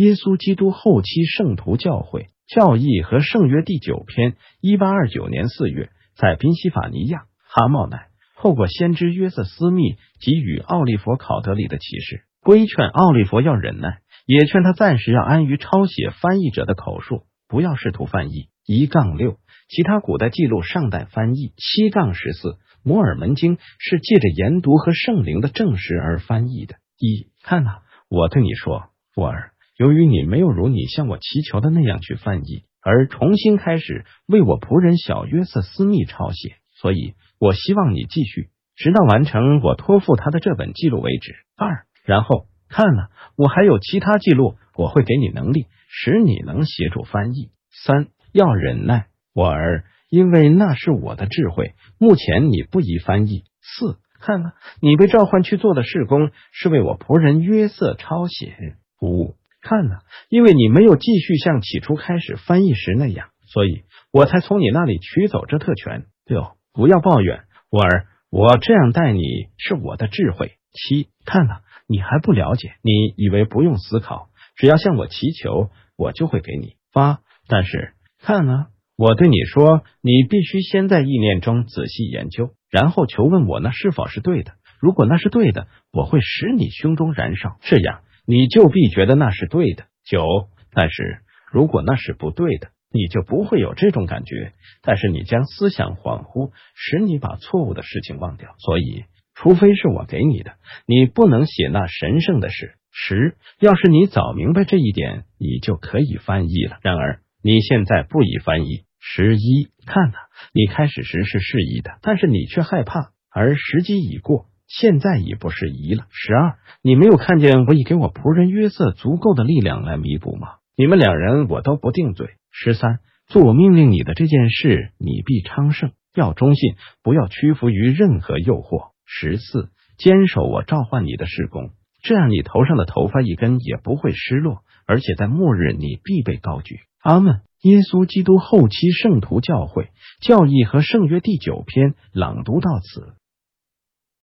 耶稣基督后期圣徒教会教义和圣约第九篇，一八二九年四月，在宾夕法尼亚，哈茂乃透过先知约瑟斯密给予奥利弗考德里的启示，规劝奥利弗要忍耐，也劝他暂时要安于抄写翻译者的口述，不要试图翻译。一杠六，其他古代记录尚待翻译。七杠十四，摩尔门经是借着研读和圣灵的证实而翻译的。一，看哪，我对你说，我儿。由于你没有如你向我祈求的那样去翻译，而重新开始为我仆人小约瑟斯密抄写，所以我希望你继续，直到完成我托付他的这本记录为止。二，然后看了，我还有其他记录，我会给你能力，使你能协助翻译。三，要忍耐，我儿，因为那是我的智慧。目前你不宜翻译。四，看了，你被召唤去做的事工是为我仆人约瑟抄写。五。看呐，因为你没有继续像起初开始翻译时那样，所以我才从你那里取走这特权。六，不要抱怨，我儿，我这样待你是我的智慧。七，看呐，你还不了解，你以为不用思考，只要向我祈求，我就会给你。八，但是看呐，我对你说，你必须先在意念中仔细研究，然后求问我那是否是对的。如果那是对的，我会使你胸中燃烧，这样。你就必觉得那是对的。九，但是如果那是不对的，你就不会有这种感觉。但是你将思想恍惚，使你把错误的事情忘掉。所以，除非是我给你的，你不能写那神圣的事。十，要是你早明白这一点，你就可以翻译了。然而你现在不宜翻译。十一，看呐，你开始时是适宜的，但是你却害怕，而时机已过。现在已不适宜了。十二，你没有看见我已给我仆人约瑟足够的力量来弥补吗？你们两人我都不定罪。十三，做我命令你的这件事，你必昌盛，要忠信，不要屈服于任何诱惑。十四，坚守我召唤你的事工，这样你头上的头发一根也不会失落，而且在末日你必被高举。阿门。耶稣基督后期圣徒教会教义和圣约第九篇朗读到此。